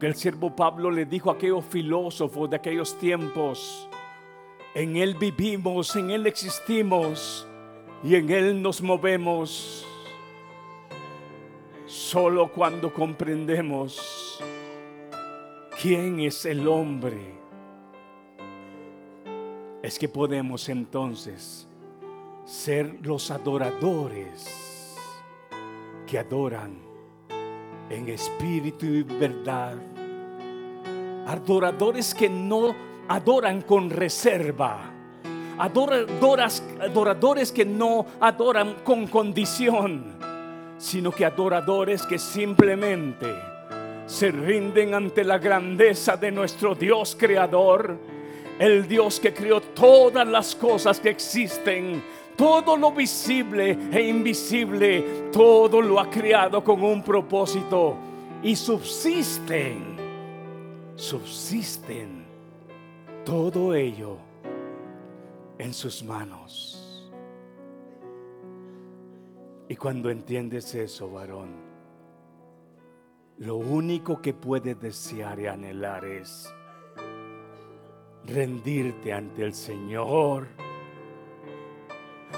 El siervo Pablo le dijo a aquellos filósofos de aquellos tiempos, en Él vivimos, en Él existimos y en Él nos movemos. Solo cuando comprendemos quién es el hombre, es que podemos entonces ser los adoradores que adoran en espíritu y verdad. Adoradores que no adoran con reserva. Adoradoras, adoradores que no adoran con condición, sino que adoradores que simplemente se rinden ante la grandeza de nuestro Dios creador, el Dios que creó todas las cosas que existen, todo lo visible e invisible, todo lo ha creado con un propósito y subsisten, subsisten todo ello en sus manos. Y cuando entiendes eso, varón, lo único que puedes desear y anhelar es rendirte ante el Señor.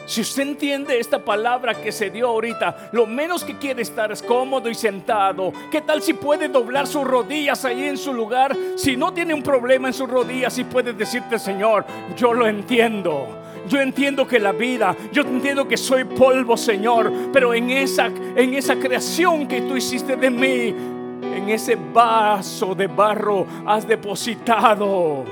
Si usted entiende esta palabra que se dio ahorita, lo menos que quiere estar es cómodo y sentado. ¿Qué tal si puede doblar sus rodillas ahí en su lugar? Si no tiene un problema en sus rodillas, y puede decirte, Señor, yo lo entiendo. Yo entiendo que la vida, yo entiendo que soy polvo, Señor, pero en esa en esa creación que tú hiciste de mí, en ese vaso de barro has depositado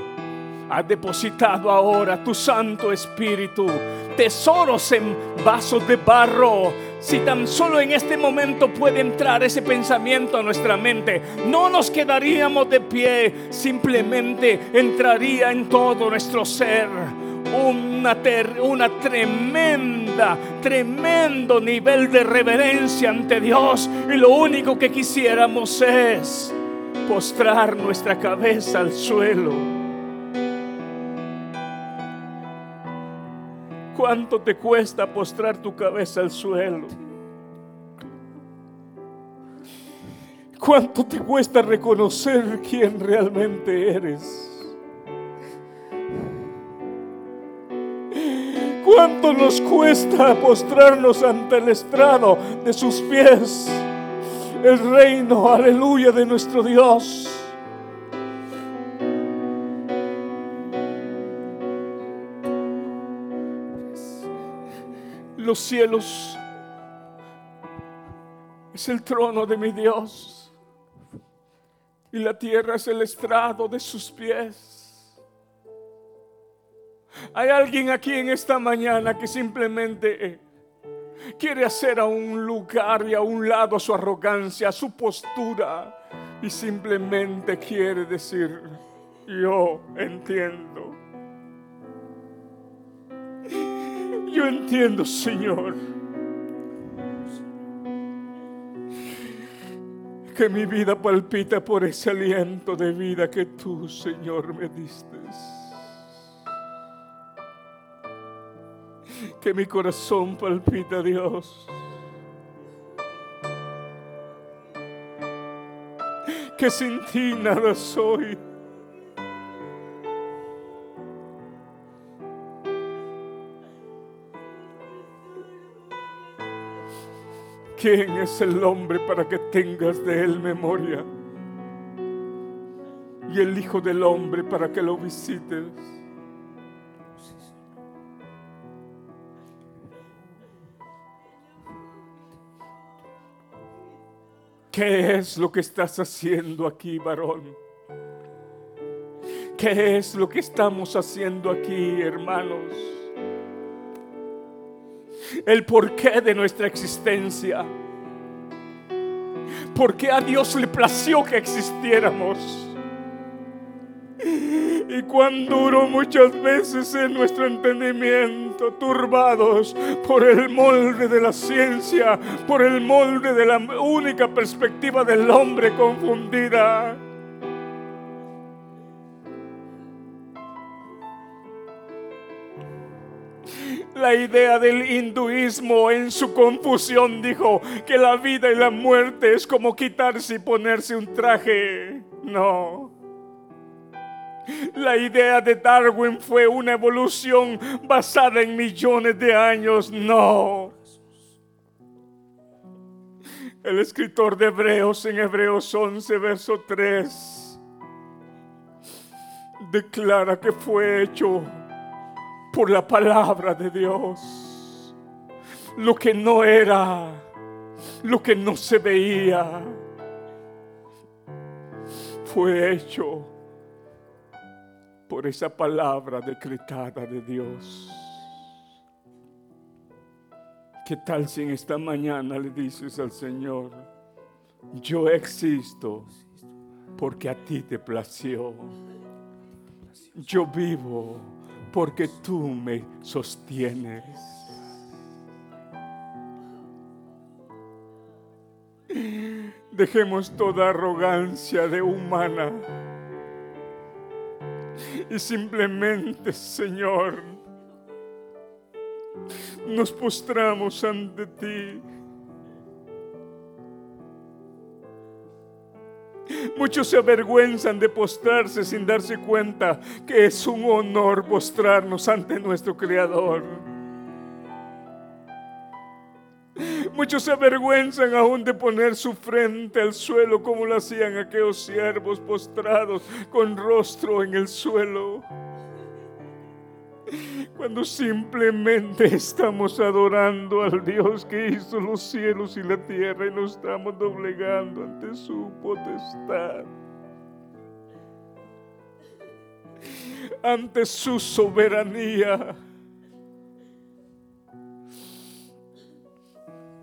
has depositado ahora tu Santo Espíritu, tesoros en vasos de barro. Si tan solo en este momento puede entrar ese pensamiento a nuestra mente, no nos quedaríamos de pie, simplemente entraría en todo nuestro ser. Una, una tremenda, tremendo nivel de reverencia ante Dios. Y lo único que quisiéramos es postrar nuestra cabeza al suelo ¿Cuánto te cuesta postrar tu cabeza al suelo? ¿Cuánto te cuesta reconocer quién realmente eres? ¿Cuánto nos cuesta postrarnos ante el estrado de sus pies? El reino, aleluya, de nuestro Dios. Los cielos es el trono de mi Dios y la tierra es el estrado de sus pies. Hay alguien aquí en esta mañana que simplemente quiere hacer a un lugar y a un lado su arrogancia, su postura y simplemente quiere decir, yo entiendo. Yo entiendo, Señor, que mi vida palpita por ese aliento de vida que tú, Señor, me diste. Que mi corazón palpita, Dios. Que sin ti nada soy. ¿Quién es el hombre para que tengas de él memoria? Y el Hijo del Hombre para que lo visites. ¿Qué es lo que estás haciendo aquí, varón? ¿Qué es lo que estamos haciendo aquí, hermanos? El porqué de nuestra existencia. Porque a Dios le plació que existiéramos. Y cuán duro muchas veces en nuestro entendimiento, turbados por el molde de la ciencia, por el molde de la única perspectiva del hombre confundida. La idea del hinduismo en su confusión dijo que la vida y la muerte es como quitarse y ponerse un traje No. La idea de Darwin fue una evolución basada en millones de años. No. El escritor de Hebreos en Hebreos 11, verso 3, declara que fue hecho por la palabra de Dios. Lo que no era, lo que no se veía, fue hecho por esa palabra decretada de Dios. ¿Qué tal si en esta mañana le dices al Señor, yo existo porque a ti te plació? Yo vivo porque tú me sostienes. Dejemos toda arrogancia de humana y simplemente, Señor, nos postramos ante ti. Muchos se avergüenzan de postrarse sin darse cuenta que es un honor postrarnos ante nuestro Creador. Muchos se avergüenzan aún de poner su frente al suelo como lo hacían aquellos siervos postrados con rostro en el suelo cuando simplemente estamos adorando al Dios que hizo los cielos y la tierra y nos estamos doblegando ante su potestad, ante su soberanía.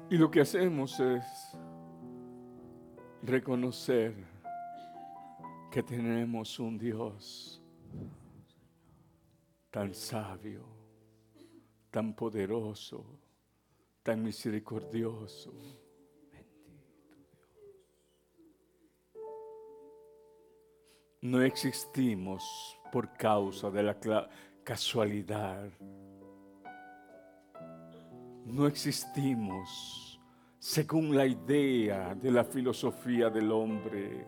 Y lo que hacemos es reconocer que tenemos un Dios tan sabio, tan poderoso, tan misericordioso. No existimos por causa de la casualidad. No existimos según la idea de la filosofía del hombre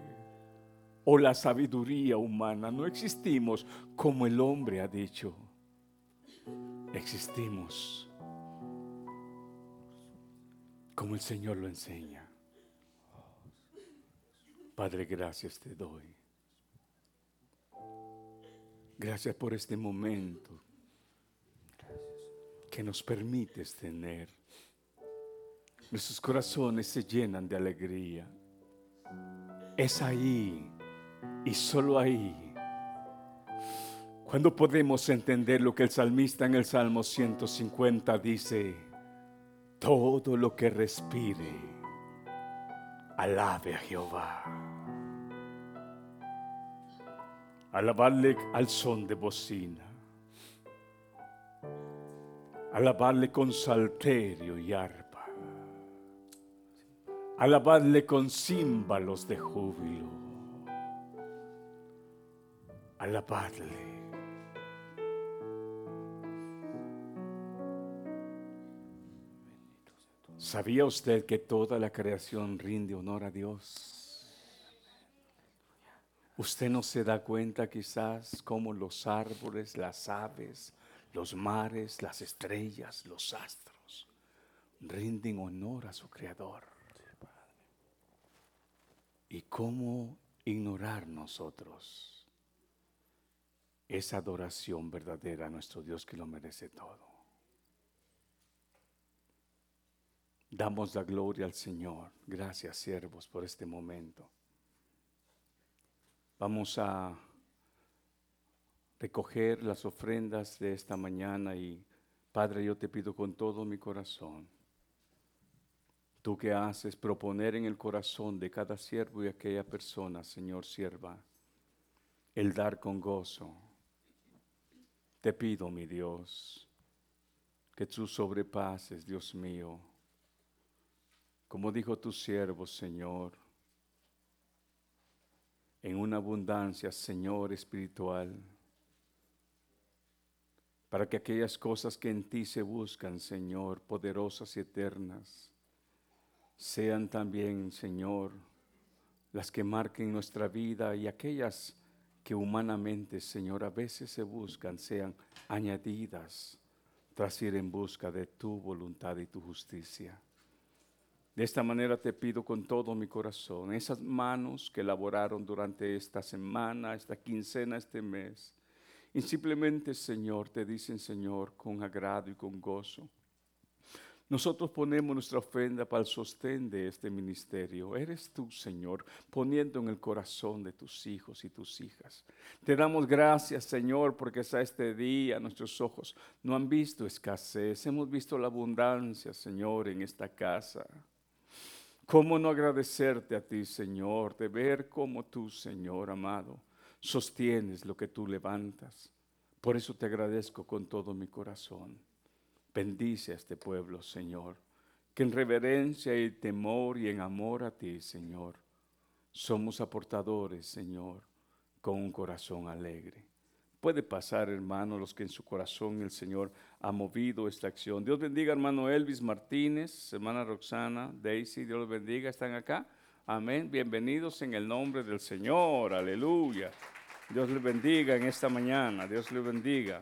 o la sabiduría humana. No existimos como el hombre ha dicho. Existimos como el Señor lo enseña. Padre, gracias te doy. Gracias por este momento que nos permites tener. Nuestros corazones se llenan de alegría. Es ahí y solo ahí, cuando podemos entender lo que el salmista en el Salmo 150 dice, todo lo que respire, alabe a Jehová. Alabarle al son de bocina. Alabarle con salterio y arpa. Alabarle con címbalos de júbilo alabarle. ¿Sabía usted que toda la creación rinde honor a Dios? Usted no se da cuenta quizás como los árboles, las aves, los mares, las estrellas, los astros rinden honor a su Creador. ¿Y cómo ignorar nosotros? Esa adoración verdadera a nuestro Dios que lo merece todo. Damos la gloria al Señor. Gracias, siervos, por este momento. Vamos a recoger las ofrendas de esta mañana y Padre, yo te pido con todo mi corazón, tú que haces proponer en el corazón de cada siervo y aquella persona, Señor, sierva, el dar con gozo te pido, mi Dios, que tú sobrepases, Dios mío, como dijo tu siervo, Señor, en una abundancia, Señor, espiritual, para que aquellas cosas que en ti se buscan, Señor, poderosas y eternas, sean también, Señor, las que marquen nuestra vida y aquellas que humanamente, Señor, a veces se buscan, sean añadidas tras ir en busca de tu voluntad y tu justicia. De esta manera te pido con todo mi corazón, esas manos que elaboraron durante esta semana, esta quincena, este mes, y simplemente, Señor, te dicen, Señor, con agrado y con gozo. Nosotros ponemos nuestra ofrenda para el sostén de este ministerio. Eres tú, Señor, poniendo en el corazón de tus hijos y tus hijas. Te damos gracias, Señor, porque hasta este día nuestros ojos no han visto escasez. Hemos visto la abundancia, Señor, en esta casa. ¿Cómo no agradecerte a ti, Señor, de ver cómo tú, Señor amado, sostienes lo que tú levantas? Por eso te agradezco con todo mi corazón. Bendice a este pueblo, Señor, que en reverencia y temor y en amor a ti, Señor, somos aportadores, Señor, con un corazón alegre. Puede pasar, hermano, los que en su corazón el Señor ha movido esta acción. Dios bendiga, hermano Elvis Martínez, hermana Roxana, Daisy, Dios los bendiga, están acá. Amén. Bienvenidos en el nombre del Señor. Aleluya. Dios les bendiga en esta mañana. Dios les bendiga.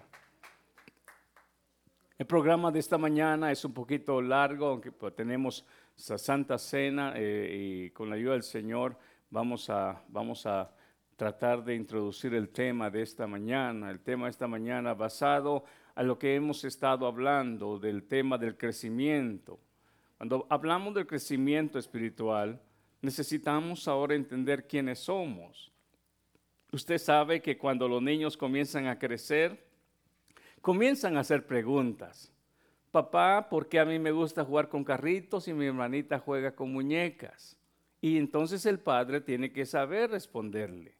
Programa de esta mañana es un poquito largo, aunque pues, tenemos esa Santa Cena eh, y con la ayuda del Señor vamos a, vamos a tratar de introducir el tema de esta mañana, el tema de esta mañana basado a lo que hemos estado hablando del tema del crecimiento. Cuando hablamos del crecimiento espiritual, necesitamos ahora entender quiénes somos. Usted sabe que cuando los niños comienzan a crecer, comienzan a hacer preguntas. Papá, ¿por qué a mí me gusta jugar con carritos y mi hermanita juega con muñecas? Y entonces el padre tiene que saber responderle.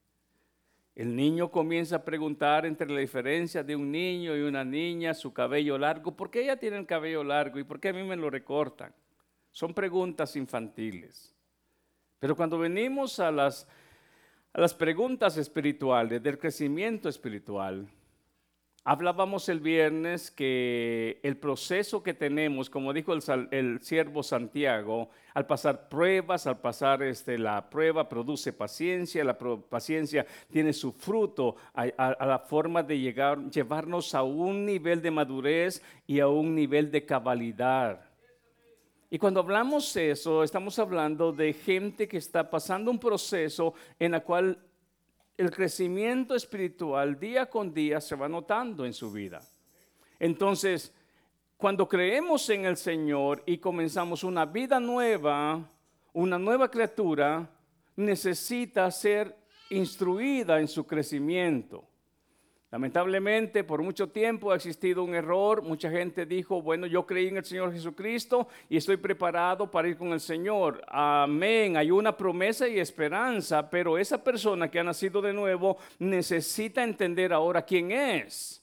El niño comienza a preguntar entre la diferencia de un niño y una niña, su cabello largo, ¿por qué ella tiene el cabello largo y por qué a mí me lo recortan? Son preguntas infantiles. Pero cuando venimos a las, a las preguntas espirituales, del crecimiento espiritual, Hablábamos el viernes que el proceso que tenemos, como dijo el, siervo Santiago, al pasar pruebas, al pasar este, la prueba produce paciencia, la paciencia tiene su fruto a, la forma de llegar, llevarnos a un nivel de madurez y a un nivel de cabalidad. Y cuando hablamos eso, estamos hablando de gente que está pasando un proceso en el cual el crecimiento espiritual día con día se va notando en su vida. Entonces, cuando creemos en el Señor y comenzamos una vida nueva, una nueva criatura, necesita ser instruida en su crecimiento. Lamentablemente, por mucho tiempo ha existido un error. Mucha gente dijo, bueno, yo creí en el Señor Jesucristo y estoy preparado para ir con el Señor. Amén. Hay una promesa y esperanza, pero esa persona que ha nacido de nuevo necesita entender ahora quién es.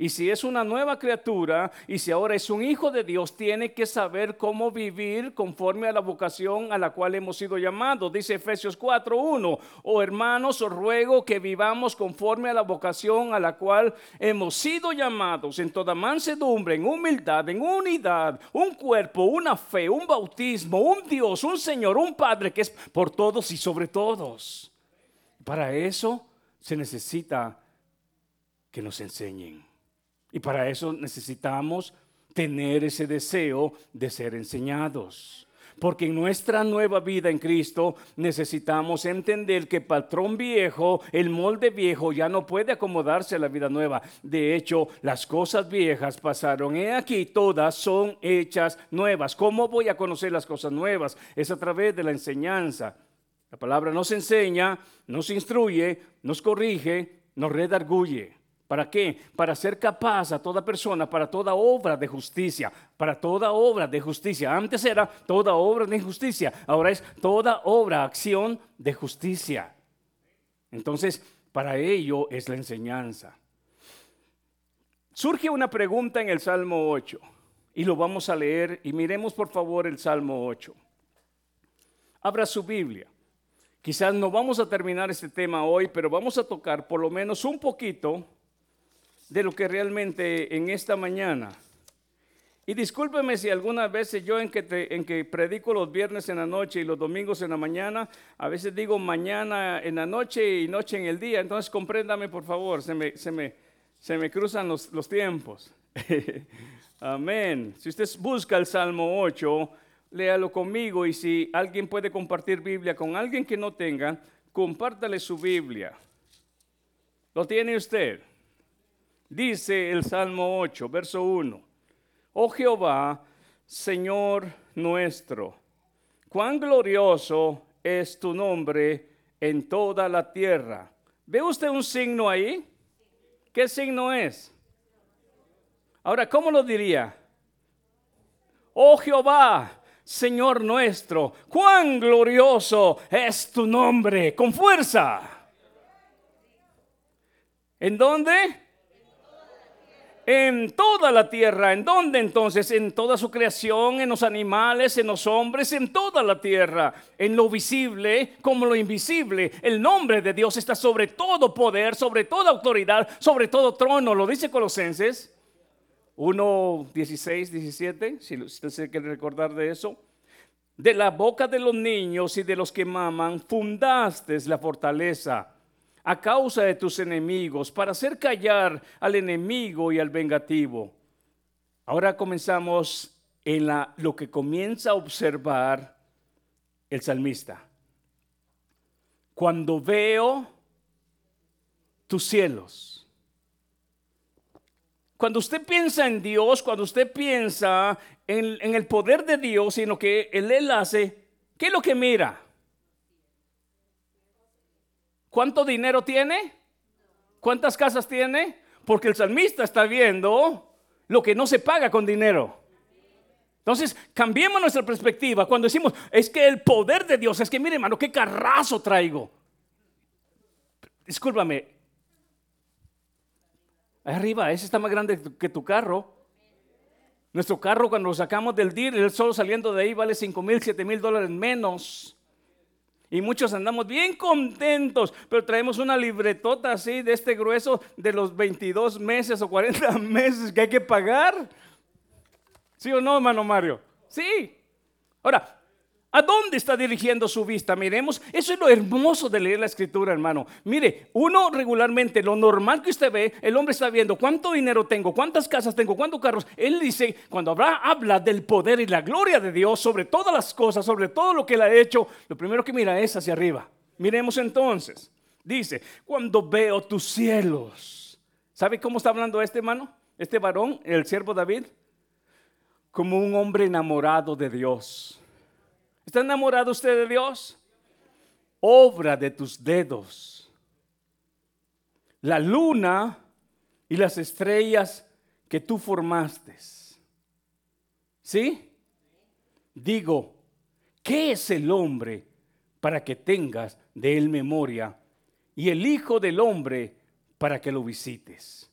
Y si es una nueva criatura y si ahora es un hijo de Dios, tiene que saber cómo vivir conforme a la vocación a la cual hemos sido llamados. Dice Efesios 4:1, oh hermanos, os ruego que vivamos conforme a la vocación a la cual hemos sido llamados en toda mansedumbre, en humildad, en unidad, un cuerpo, una fe, un bautismo, un Dios, un Señor, un Padre que es por todos y sobre todos. Para eso se necesita que nos enseñen. Y para eso necesitamos tener ese deseo de ser enseñados. Porque en nuestra nueva vida en Cristo necesitamos entender que el patrón viejo, el molde viejo, ya no puede acomodarse a la vida nueva. De hecho, las cosas viejas pasaron. He aquí, todas son hechas nuevas. ¿Cómo voy a conocer las cosas nuevas? Es a través de la enseñanza. La palabra nos enseña, nos instruye, nos corrige, nos redarguye. ¿Para qué? Para ser capaz a toda persona, para toda obra de justicia, para toda obra de justicia. Antes era toda obra de injusticia, ahora es toda obra, acción de justicia. Entonces, para ello es la enseñanza. Surge una pregunta en el Salmo 8 y lo vamos a leer y miremos por favor el Salmo 8. Abra su Biblia. Quizás no vamos a terminar este tema hoy, pero vamos a tocar por lo menos un poquito de lo que realmente en esta mañana Y discúlpeme si algunas veces yo en que, en que predico los viernes en la noche y los domingos en la mañana, a veces digo mañana en la noche y noche en el día. Entonces compréndame por favor, se me, se me, se me cruzan los, los tiempos. Amén. Si usted busca el Salmo 8, léalo conmigo y si alguien puede compartir Biblia con alguien que no tenga, compártale su Biblia. ¿Lo tiene usted? Dice el Salmo 8, verso 1. Oh Jehová, Señor nuestro, cuán glorioso es tu nombre en toda la tierra. ¿Ve usted un signo ahí? ¿Qué signo es? Ahora, ¿cómo lo diría? Oh Jehová, Señor nuestro, cuán glorioso es tu nombre, con fuerza. ¿En dónde? En toda la tierra. ¿En dónde entonces? En toda su creación, en los animales, en los hombres, en toda la tierra. En lo visible como lo invisible. El nombre de Dios está sobre todo poder, sobre toda autoridad, sobre todo trono. Lo dice Colosenses 1, 16, 17, si usted se quiere recordar de eso. De la boca de los niños y de los que maman, fundaste la fortaleza a causa de tus enemigos, para hacer callar al enemigo y al vengativo. Ahora comenzamos en la, lo que comienza a observar el salmista. Cuando veo tus cielos. Cuando usted piensa en Dios, cuando usted piensa en, el poder de Dios y en lo que Él hace, ¿qué es lo que mira? ¿Cuánto dinero tiene? ¿Cuántas casas tiene? Porque el salmista está viendo lo que no se paga con dinero. Entonces, cambiemos nuestra perspectiva. Cuando decimos, es que el poder de Dios, es que mire, hermano, qué carrazo traigo. Discúlpame. Arriba, ese está más grande que tu carro. Nuestro carro, cuando lo sacamos del DIR, el solo saliendo de ahí vale 5 mil, 7 mil dólares menos. Y muchos andamos bien contentos, pero traemos una libretota así de este grueso de los 22 meses o 40 meses que hay que pagar. ¿Sí o no, hermano Mario? Sí. Ahora, ¿A dónde está dirigiendo su vista? Miremos, eso es lo hermoso de leer la escritura, hermano. Mire, uno regularmente, lo normal que usted ve, el hombre está viendo cuánto dinero tengo, cuántas casas tengo, cuántos carros. Él dice, cuando habla, habla del poder y la gloria de Dios sobre todas las cosas, sobre todo lo que él ha hecho, lo primero que mira es hacia arriba. Miremos entonces. Dice, cuando veo tus cielos. ¿Sabe cómo está hablando este hermano? Este varón, el siervo David, como un hombre enamorado de Dios ¿Está enamorado usted de Dios? Obra de tus dedos. La luna y las estrellas que tú formaste. ¿Sí? Digo, ¿qué es el hombre para que tengas de él memoria? Y el Hijo del Hombre para que lo visites.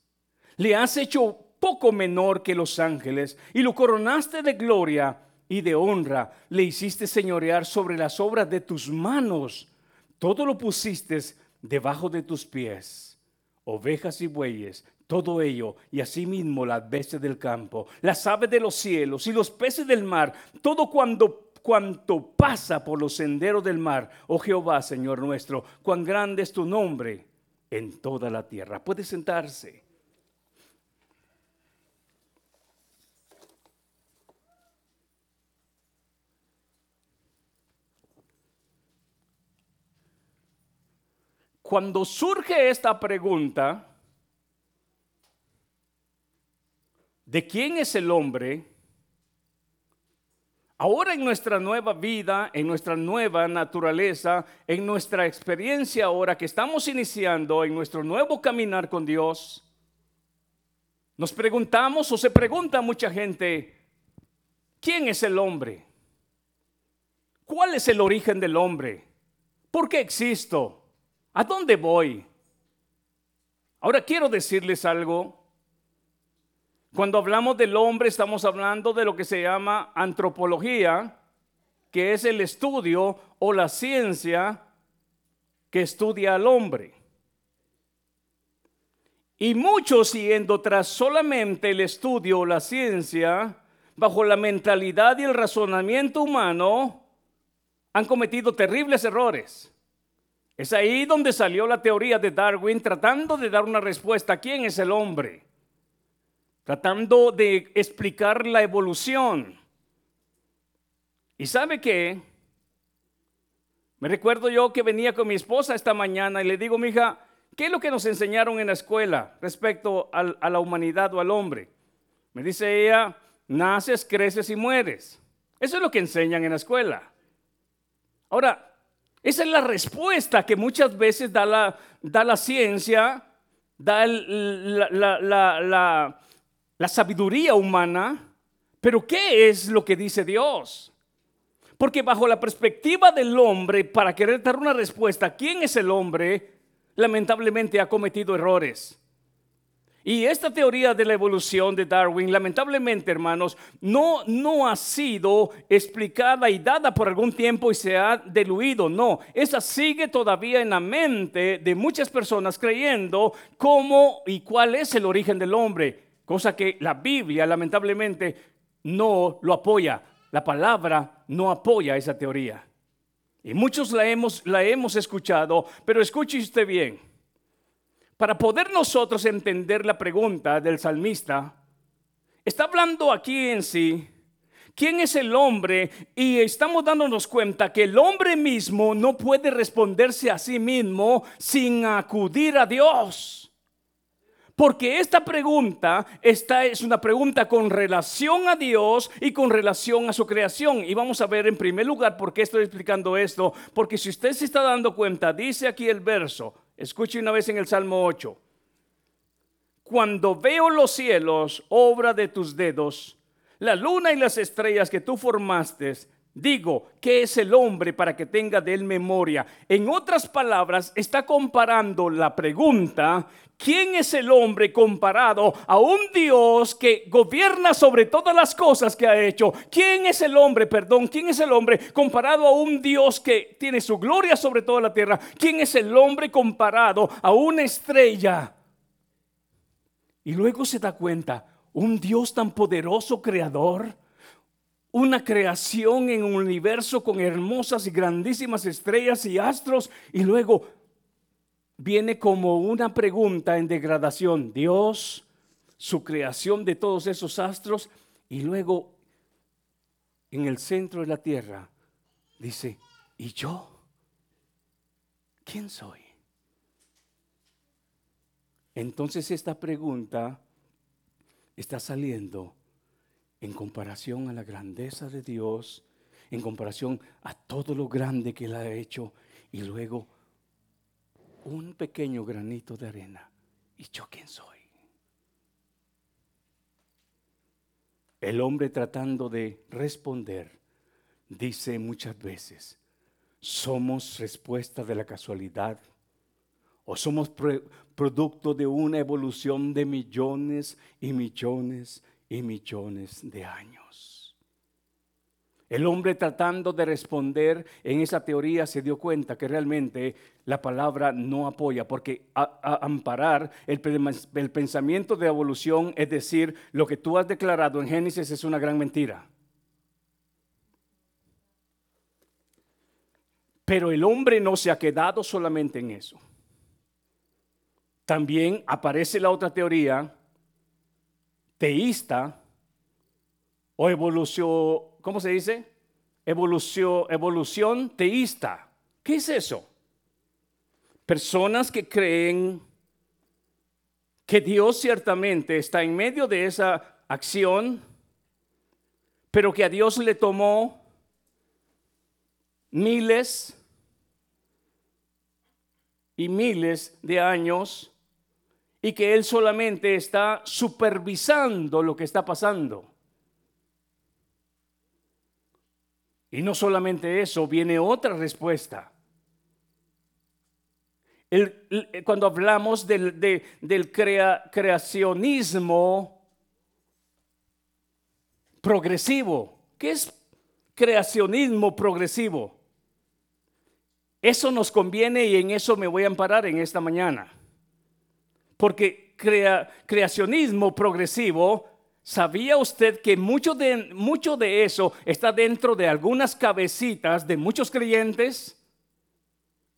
Le has hecho poco menor que los ángeles y lo coronaste de gloria y de honra le hiciste señorear sobre las obras de tus manos. Todo lo pusiste debajo de tus pies. Ovejas y bueyes, todo ello, y asimismo las bestias del campo, las aves de los cielos y los peces del mar, todo cuanto pasa por los senderos del mar. Oh Jehová, Señor nuestro, cuán grande es tu nombre en toda la tierra. Puede sentarse. Cuando surge esta pregunta, ¿de quién es el hombre? Ahora en nuestra nueva vida, en nuestra nueva naturaleza, en nuestra experiencia ahora que estamos iniciando, en nuestro nuevo caminar con Dios, nos preguntamos o se pregunta mucha gente, ¿quién es el hombre? ¿Cuál es el origen del hombre? ¿Por qué existo? ¿A dónde voy? Ahora quiero decirles algo. Cuando hablamos del hombre estamos hablando de lo que se llama antropología, que es el estudio o la ciencia que estudia al hombre. Y muchos yendo tras solamente el estudio o la ciencia, bajo la mentalidad y el razonamiento humano, han cometido terribles errores. Es ahí donde salió la teoría de Darwin tratando de dar una respuesta a quién es el hombre, tratando de explicar la evolución. ¿Y sabe qué? Me recuerdo yo que venía con mi esposa esta mañana y le digo, mi hija, ¿qué es lo que nos enseñaron en la escuela respecto a la humanidad o al hombre? Me dice ella, naces, creces y mueres. Eso es lo que enseñan en la escuela. Ahora, esa es la respuesta que muchas veces da la, da la ciencia, da la, la sabiduría humana, pero ¿qué es lo que dice Dios? Porque bajo la perspectiva del hombre, para querer dar una respuesta, ¿quién es el hombre? Lamentablemente ha cometido errores. Y esta teoría de la evolución de Darwin, lamentablemente, hermanos, no, no ha sido explicada y dada por algún tiempo y se ha diluido. No, esa sigue todavía en la mente de muchas personas creyendo cómo y cuál es el origen del hombre, cosa que la Biblia, lamentablemente, no lo apoya. La palabra no apoya esa teoría. Y muchos la hemos, la hemos escuchado, pero escuche usted bien. Para poder nosotros entender la pregunta del salmista, está hablando aquí en sí, ¿quién es el hombre? Y estamos dándonos cuenta que el hombre mismo no puede responderse a sí mismo sin acudir a Dios. Porque esta pregunta esta es una pregunta con relación a Dios y con relación a su creación. Y vamos a ver en primer lugar por qué estoy explicando esto. Porque si usted se está dando cuenta, dice aquí el verso, escuche una vez en el Salmo 8. Cuando veo los cielos, obra de tus dedos, la luna y las estrellas que tú formaste, Digo, ¿qué es el hombre para que tenga de él memoria? En otras palabras, está comparando la pregunta, ¿quién es el hombre comparado a un Dios que gobierna sobre todas las cosas que ha hecho? ¿Quién es el hombre, perdón, quién es el hombre comparado a un Dios que tiene su gloria sobre toda la tierra? ¿Quién es el hombre comparado a una estrella? Y luego se da cuenta, un Dios tan poderoso, creador una creación en un universo con hermosas y grandísimas estrellas y astros y luego viene como una pregunta en degradación. Dios, su creación de todos esos astros y luego en el centro de la tierra dice, ¿y yo? ¿Quién soy? Entonces esta pregunta está saliendo en comparación a la grandeza de Dios, en comparación a todo lo grande que Él ha hecho, y luego un pequeño granito de arena. ¿Y yo quién soy? El hombre tratando de responder dice muchas veces, somos respuesta de la casualidad o somos producto de una evolución de millones y millones y millones de años. El hombre tratando de responder en esa teoría se dio cuenta que realmente la palabra no apoya, porque amparar el, el pensamiento de evolución, es decir, lo que tú has declarado en Génesis es una gran mentira. Pero el hombre no se ha quedado solamente en eso. También aparece la otra teoría teísta o evolución, ¿cómo se dice? Evolución, evolución teísta. ¿Qué es eso? Personas que creen que Dios ciertamente está en medio de esa acción, pero que a Dios le tomó miles y miles de años y que Él solamente está supervisando lo que está pasando. Y no solamente eso, viene otra respuesta. cuando hablamos del, del creacionismo progresivo, ¿qué es creacionismo progresivo? Eso nos conviene y en eso me voy a amparar en esta mañana. Porque creacionismo progresivo ¿Sabía usted que mucho de, mucho de eso está dentro de algunas cabecitas de muchos creyentes?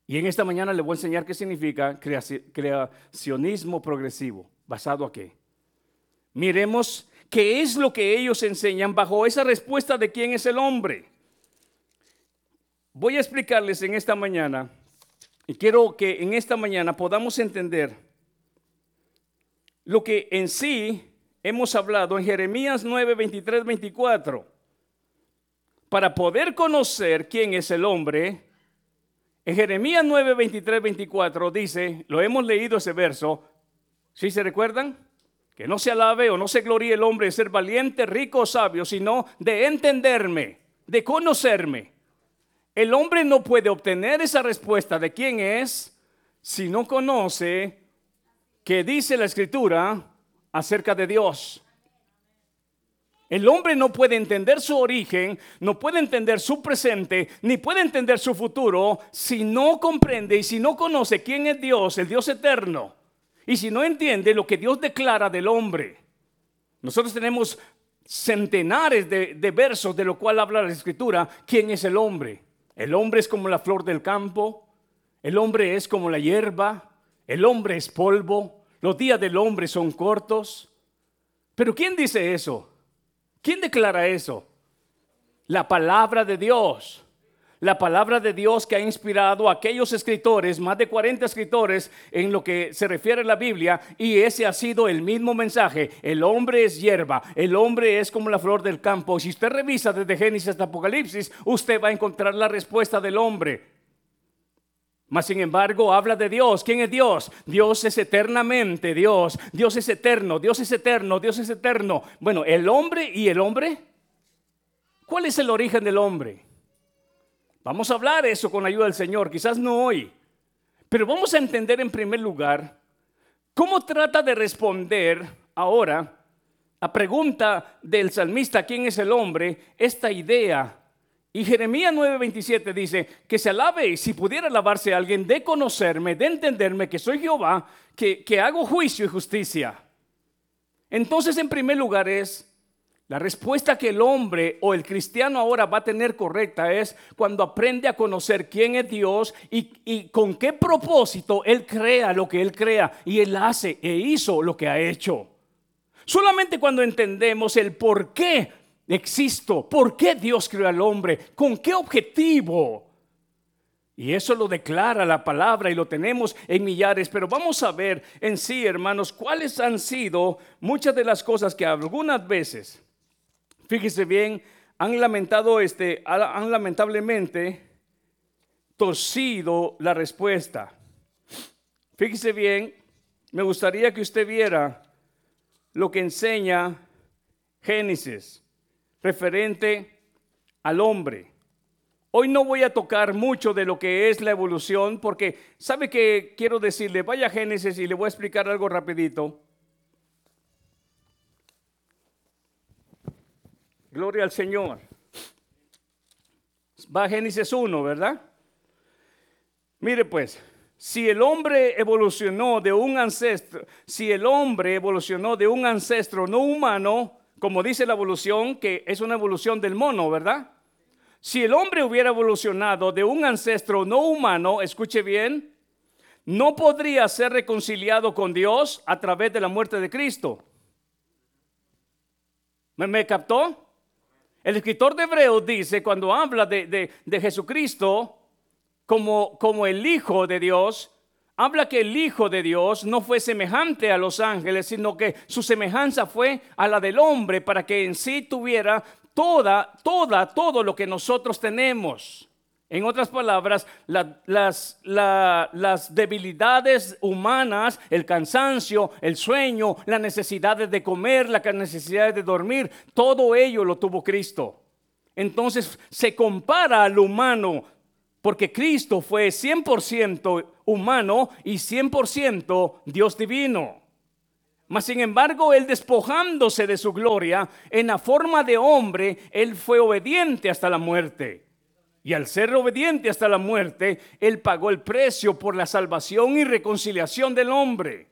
Y en esta mañana le voy a enseñar qué significa creacionismo progresivo. ¿Basado a qué? Miremos qué es lo que ellos enseñan bajo esa respuesta de quién es el hombre. Voy a explicarles en esta mañana y quiero que en esta mañana podamos entender lo que en sí hemos hablado en Jeremías 9, 23, 24. Para poder conocer quién es el hombre, en Jeremías 9, 23, 24 dice, lo hemos leído ese verso, ¿sí se recuerdan? Que no se alabe o no se gloríe el hombre de ser valiente, rico o sabio, sino de entenderme, de conocerme. El hombre no puede obtener esa respuesta de quién es si no conoce que dice la escritura acerca de Dios. El hombre no puede entender su origen, no puede entender su presente, ni puede entender su futuro si no comprende y si no conoce quién es Dios, el Dios eterno, y si no entiende lo que Dios declara del hombre. Nosotros tenemos centenares de, versos de lo cual habla la escritura, quién es el hombre. El hombre es como la flor del campo, el hombre es como la hierba, el hombre es polvo, los días del hombre son cortos. Pero ¿quién dice eso? ¿Quién declara eso? La palabra de Dios. La palabra de Dios que ha inspirado a aquellos escritores, más de 40 escritores en lo que se refiere a la Biblia, y ese ha sido el mismo mensaje. El hombre es hierba, el hombre es como la flor del campo. Si usted revisa desde Génesis hasta Apocalipsis, usted va a encontrar la respuesta del hombre. Mas sin embargo habla de Dios. ¿Quién es Dios? Dios es eternamente Dios. Dios es eterno, Dios es eterno, Dios es eterno. Bueno, el hombre y el hombre. ¿Cuál es el origen del hombre? Vamos a hablar eso con la ayuda del Señor, quizás no hoy. Pero vamos a entender en primer lugar cómo trata de responder ahora a pregunta del salmista, ¿quién es el hombre? Esta idea y Jeremías 9:27 dice, que se alabe y si pudiera alabarse alguien de conocerme, de entenderme que soy Jehová, que, que hago juicio y justicia. Entonces, en primer lugar es, la respuesta que el hombre o el cristiano ahora va a tener correcta es cuando aprende a conocer quién es Dios y, y, con qué propósito Él crea lo que Él crea y Él hace e hizo lo que ha hecho. Solamente cuando entendemos el por qué existo, por qué Dios creó al hombre, con qué objetivo. Y eso lo declara la palabra y lo tenemos en millares, pero vamos a ver en sí, hermanos, cuáles han sido muchas de las cosas que algunas veces, fíjese bien, han lamentado este, han lamentablemente torcido la respuesta. Fíjese bien, me gustaría que usted viera lo que enseña Génesis referente al hombre. Hoy no voy a tocar mucho de lo que es la evolución porque sabe que quiero decirle, vaya a Génesis y le voy a explicar algo rapidito. Gloria al Señor. Va a Génesis 1, ¿verdad? Mire pues, si el hombre evolucionó de un ancestro, si el hombre evolucionó de un ancestro no humano, como dice la evolución, que es una evolución del mono, ¿verdad? Si el hombre hubiera evolucionado de un ancestro no humano, escuche bien, no podría ser reconciliado con Dios a través de la muerte de Cristo. ¿Me, captó? El escritor de Hebreos dice, cuando habla de, de Jesucristo como, como el Hijo de Dios, habla que el Hijo de Dios no fue semejante a los ángeles, sino que su semejanza fue a la del hombre para que en sí tuviera toda, toda, todo lo que nosotros tenemos. En otras palabras, las, las, debilidades humanas, el cansancio, el sueño, las necesidades de comer, las necesidades de dormir, todo ello lo tuvo Cristo. Entonces se compara al humano porque Cristo fue 100% humano y 100% Dios divino. Mas sin embargo, Él despojándose de su gloria en la forma de hombre, Él fue obediente hasta la muerte. Y al ser obediente hasta la muerte, Él pagó el precio por la salvación y reconciliación del hombre.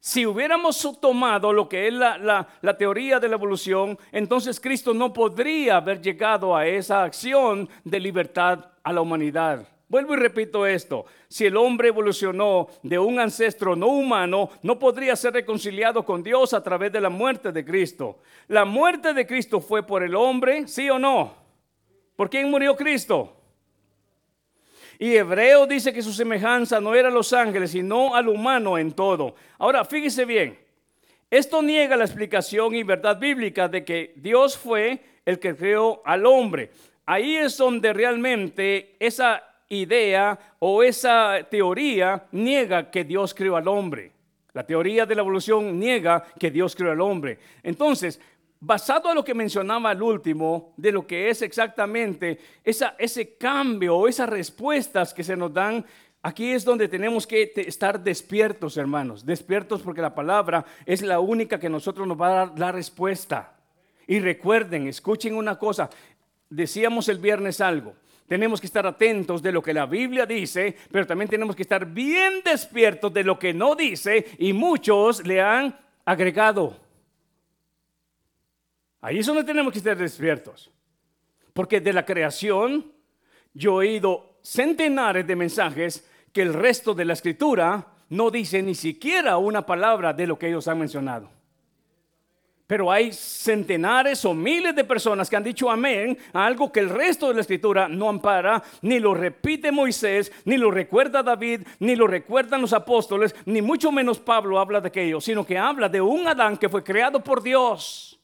Si hubiéramos tomado lo que es la, la, teoría de la evolución, entonces Cristo no podría haber llegado a esa acción de libertad a la humanidad. Vuelvo y repito esto, si el hombre evolucionó de un ancestro no humano, no podría ser reconciliado con Dios a través de la muerte de Cristo. La muerte de Cristo fue por el hombre, sí o no. ¿Por quién murió Cristo? Y Hebreo dice que su semejanza no era a los ángeles, sino al humano en todo. Ahora, fíjese bien, esto niega la explicación y verdad bíblica de que Dios fue el que creó al hombre. Ahí es donde realmente esa idea o esa teoría niega que Dios creó al hombre. La teoría de la evolución niega que Dios creó al hombre. Entonces, basado en lo que mencionaba al último, de lo que es exactamente ese cambio o esas respuestas que se nos dan, aquí es donde tenemos que estar despiertos, hermanos, despiertos porque la palabra es la única que nosotros nos va a dar la respuesta. Y recuerden, escuchen una cosa, decíamos el viernes algo. Tenemos que estar atentos de lo que la Biblia dice, pero también tenemos que estar bien despiertos de lo que no dice y muchos le han agregado. Ahí es donde tenemos que estar despiertos. Porque de la creación yo he oído centenares de mensajes que el resto de la escritura no dice ni siquiera una palabra de lo que ellos han mencionado. Pero hay centenares o miles de personas que han dicho amén a algo que el resto de la escritura no ampara, ni lo repite Moisés, ni lo recuerda David, ni lo recuerdan los apóstoles, ni mucho menos Pablo habla de aquello, sino que habla de un Adán que fue creado por Dios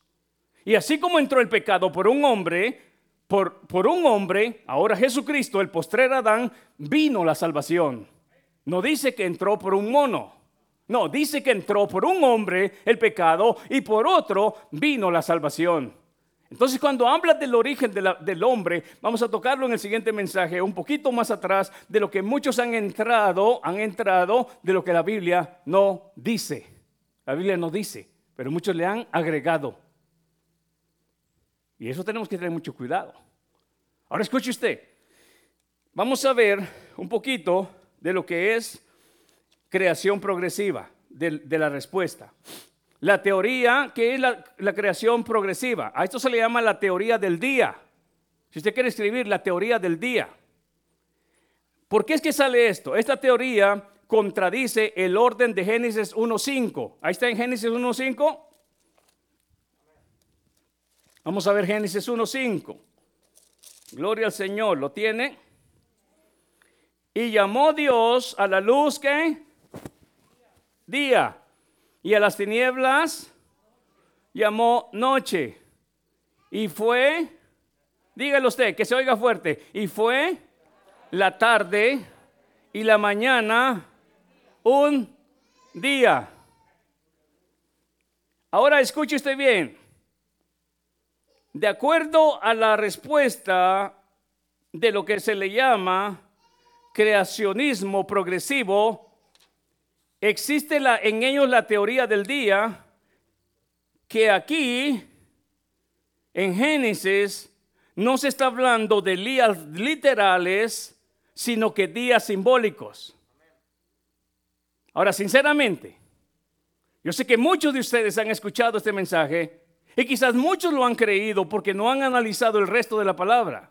y así como entró el pecado por un hombre, por, por un hombre, ahora Jesucristo, el postrer Adán, vino la salvación. No dice que entró por un mono. No, dice que entró por un hombre el pecado y por otro vino la salvación. Entonces cuando habla del origen del hombre, vamos a tocarlo en el siguiente mensaje, un poquito más atrás de lo que muchos han entrado, han entrado de lo que la Biblia no dice. La Biblia no dice, pero muchos le han agregado. Y eso tenemos que tener mucho cuidado. Ahora escuche usted. Vamos a ver un poquito de lo que es creación progresiva, de, la respuesta. La teoría, que es la, la, creación progresiva? A esto se le llama la teoría del día. Si usted quiere escribir la teoría del día. ¿Por qué es que sale esto? Esta teoría contradice el orden de Génesis 1.5. Ahí está en Génesis 1.5. Vamos a ver Génesis 1.5. Gloria al Señor, ¿lo tiene? Y llamó Dios a la luz que día y a las tinieblas llamó noche. Y fue, dígalo usted, que se oiga fuerte, y fue la tarde y la mañana un día. Ahora escuche usted bien. De acuerdo a la respuesta de lo que se le llama creacionismo progresivo, existe en ellos la teoría del día que aquí, en Génesis, no se está hablando de días literales, sino que días simbólicos. Ahora, sinceramente, yo sé que muchos de ustedes han escuchado este mensaje y quizás muchos lo han creído porque no han analizado el resto de la palabra.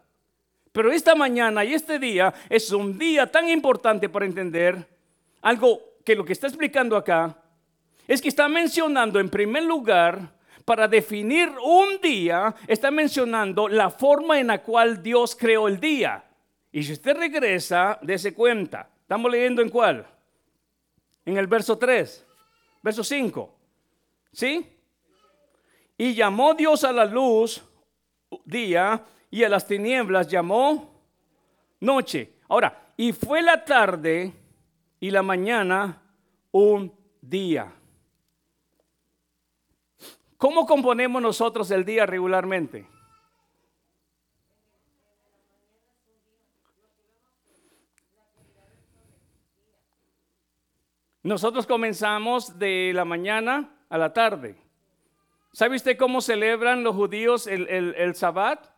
Pero esta mañana y este día es un día tan importante para entender algo que lo que está explicando acá es que está mencionando en primer lugar, para definir un día, está mencionando la forma en la cual Dios creó el día. Y si usted regresa, dése cuenta. ¿Estamos leyendo en cuál? En el verso 3, verso 5. ¿Sí? Y llamó Dios a la luz día y a las tinieblas llamó noche. Ahora, y fue la tarde y la mañana un día. ¿Cómo componemos nosotros el día regularmente? Nosotros comenzamos de la mañana a la tarde. ¿Sabe usted cómo celebran los judíos el, el, Sabbat?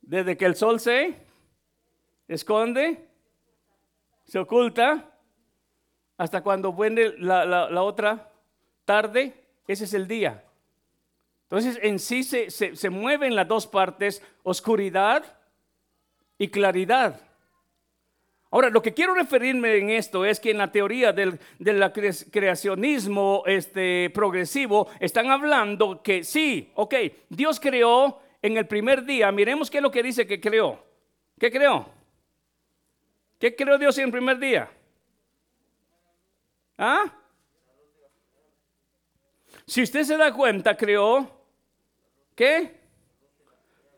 Desde que el sol se esconde, se oculta, hasta cuando viene la, la otra tarde, ese es el día. Entonces en sí se, se, mueven las dos partes, oscuridad y claridad. Ahora, lo que quiero referirme en esto es que en la teoría del, creacionismo este, progresivo están hablando que sí, ok, Dios creó en el primer día. Miremos qué es lo que dice que creó. ¿Qué creó? ¿Qué creó Dios en el primer día? ¿Ah? Si usted se da cuenta, creó ¿qué?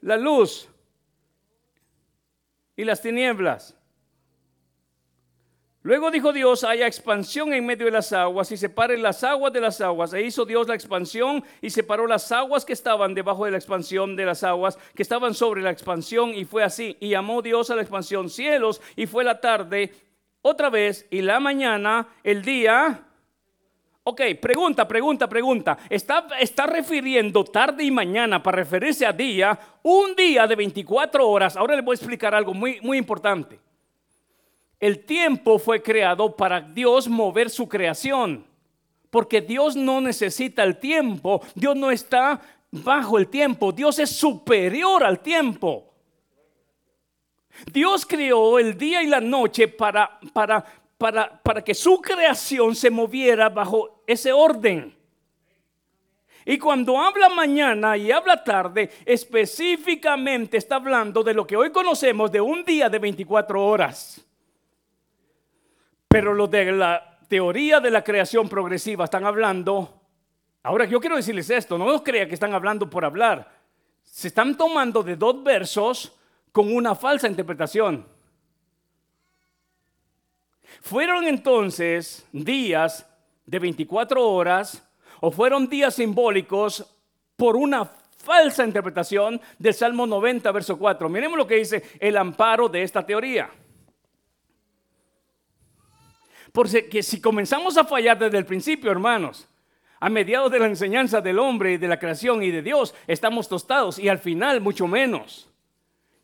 La luz y las tinieblas. Luego dijo Dios, haya expansión en medio de las aguas y separen las aguas de las aguas. E hizo Dios la expansión y separó las aguas que estaban debajo de la expansión de las aguas que estaban sobre la expansión y fue así. Y llamó Dios a la expansión cielos y fue la tarde otra vez y la mañana, el día Ok, pregunta, pregunta, pregunta. Está, está refiriendo tarde y mañana para referirse a día, un día de 24 horas. Ahora le voy a explicar algo muy, muy importante. El tiempo fue creado para Dios mover su creación. Porque Dios no necesita el tiempo. Dios no está bajo el tiempo. Dios es superior al tiempo. Dios creó el día y la noche para, para, para, que su creación se moviera bajo ese orden. Y cuando habla mañana y habla tarde, específicamente está hablando de lo que hoy conocemos de un día de 24 horas. Pero lo de la teoría de la creación progresiva están hablando. Ahora yo quiero decirles esto, no os crea que están hablando por hablar. Se están tomando de dos versos con una falsa interpretación. ¿Fueron entonces días de 24 horas o fueron días simbólicos por una falsa interpretación del Salmo 90, verso 4? Miremos lo que dice el amparo de esta teoría. Porque si comenzamos a fallar desde el principio, hermanos, a mediados de la enseñanza del hombre y de la creación y de Dios, estamos tostados y al final mucho menos.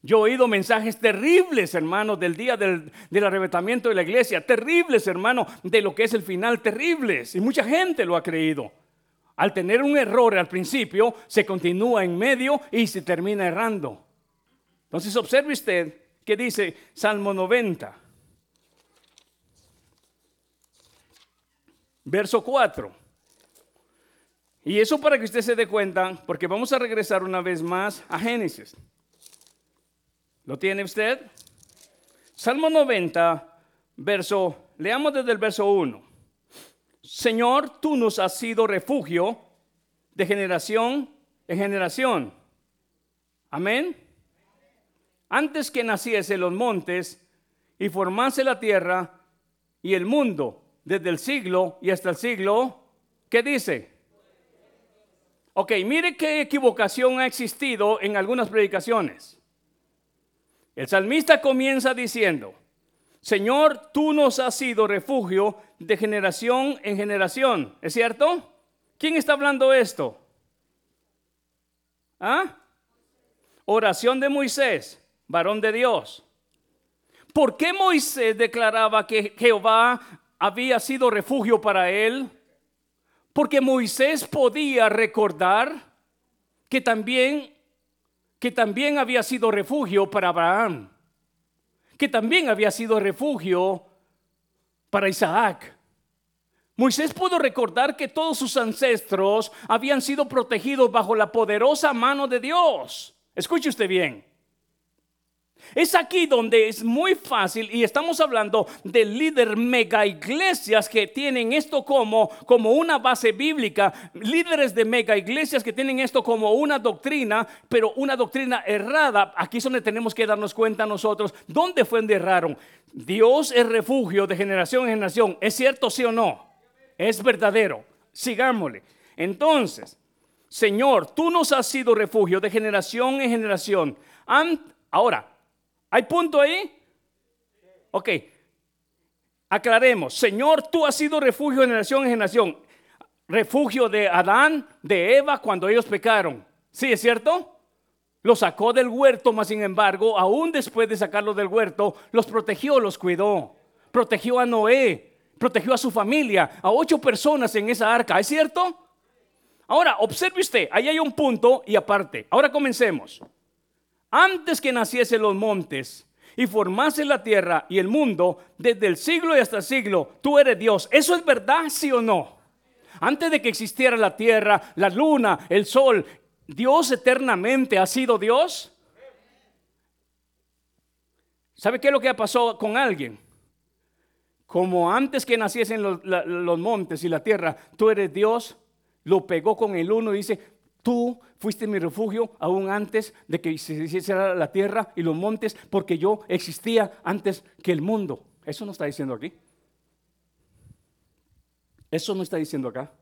Yo he oído mensajes terribles, hermanos, del día del, arrebatamiento de la iglesia, terribles, hermano, de lo que es el final, terribles. Y mucha gente lo ha creído. Al tener un error al principio, se continúa en medio y se termina errando. Entonces observe usted que dice Salmo 90, verso 4. Y eso para que usted se dé cuenta, porque vamos a regresar una vez más a Génesis. ¿Lo tiene usted? Salmo 90, verso, leamos desde el verso 1. Señor, tú nos has sido refugio de generación en generación. Amén. Antes que naciese los montes y formase la tierra y el mundo, desde el siglo y hasta el siglo, ¿qué dice? Ok, mire qué equivocación ha existido en algunas predicaciones. El salmista comienza diciendo, Señor, tú nos has sido refugio de generación en generación. ¿Es cierto? ¿Quién está hablando esto? ¿Ah? Oración de Moisés, varón de Dios. ¿Por qué Moisés declaraba que Jehová había sido refugio para él? Porque Moisés podía recordar que también que también había sido refugio para Abraham, que también había sido refugio para Isaac. Moisés pudo recordar que todos sus ancestros habían sido protegidos bajo la poderosa mano de Dios. Escuche usted bien. Es aquí donde es muy fácil y estamos hablando de líder mega iglesias que tienen esto como, como una base bíblica, líderes de mega iglesias que tienen esto como una doctrina, pero una doctrina errada. Aquí es donde tenemos que darnos cuenta nosotros, ¿dónde fue donde erraron? Dios es refugio de generación en generación. ¿Es cierto sí o no? Es verdadero. Sigámosle. Entonces, Señor, tú nos has sido refugio de generación en generación. Ahora, ¿Hay punto ahí? Ok. Aclaremos. Señor, tú has sido refugio de generación en generación. Refugio de Adán, de Eva, cuando ellos pecaron. ¿Sí es cierto? Los sacó del huerto, mas sin embargo, aún después de sacarlos del huerto, los protegió, los cuidó. Protegió a Noé, protegió a su familia, a ocho personas en esa arca, ¿es cierto? Ahora, observe usted, ahí hay un punto y aparte. Ahora comencemos. Antes que naciesen los montes y formase la tierra y el mundo, desde el siglo y hasta el siglo, tú eres Dios. ¿Eso es verdad, sí o no? Antes de que existiera la tierra, la luna, el sol, Dios eternamente ha sido Dios. ¿Sabe qué es lo que pasado con alguien? Como antes que naciesen los montes y la tierra, tú eres Dios, lo pegó con el uno y dice, tú fuiste mi refugio aún antes de que se hiciera la tierra y los montes, porque yo existía antes que el mundo. Eso no está diciendo aquí. Eso no está diciendo acá.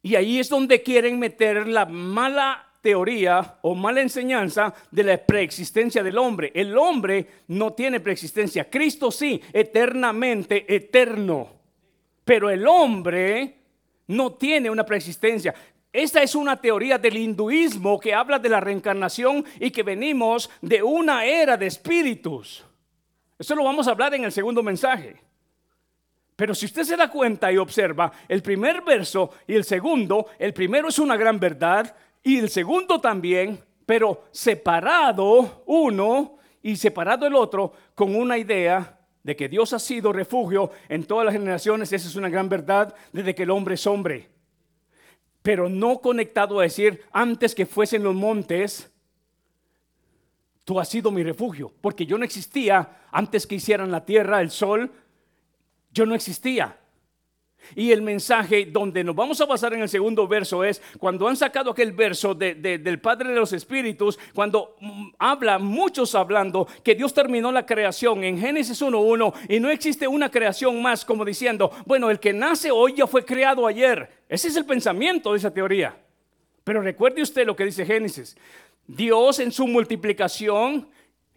Y ahí es donde quieren meter la mala teoría o mala enseñanza de la preexistencia del hombre. El hombre no tiene preexistencia. Cristo sí, eternamente eterno. Pero el hombre no tiene una preexistencia. Esta es una teoría del hinduismo que habla de la reencarnación y que venimos de una era de espíritus. Eso lo vamos a hablar en el segundo mensaje. Pero si usted se da cuenta y observa el primer verso y el segundo, el primero es una gran verdad y el segundo también, pero separado uno y separado el otro con una idea de que Dios ha sido refugio en todas las generaciones, esa es una gran verdad desde que el hombre es hombre. Pero no conectado a decir, antes que fuesen los montes, tú has sido mi refugio, porque yo no existía antes que hicieran la tierra, el sol, yo no existía. Y el mensaje donde nos vamos a basar en el segundo verso es cuando han sacado aquel verso del Padre de los Espíritus, cuando mm, habla, muchos hablando, que Dios terminó la creación en Génesis 1.1 y no existe una creación más como diciendo, bueno, el que nace hoy ya fue creado ayer. Ese es el pensamiento de esa teoría. Pero recuerde usted lo que dice Génesis. Dios en su multiplicación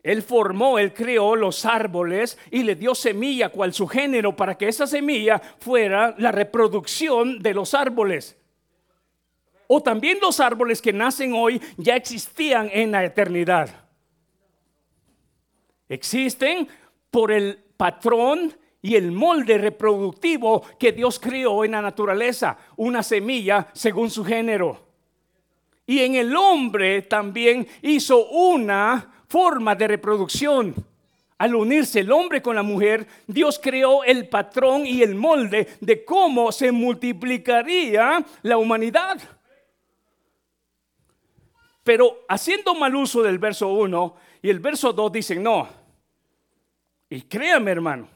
él formó, él creó los árboles y le dio semilla cual su género para que esa semilla fuera la reproducción de los árboles. O también los árboles que nacen hoy ya existían en la eternidad. Existen por el patrón y el molde reproductivo que Dios creó en la naturaleza, una semilla según su género. Y en el hombre también hizo una forma de reproducción. Al unirse el hombre con la mujer, Dios creó el patrón y el molde de cómo se multiplicaría la humanidad. Pero haciendo mal uso del verso 1 y el verso 2 dicen, no. Y créame hermano,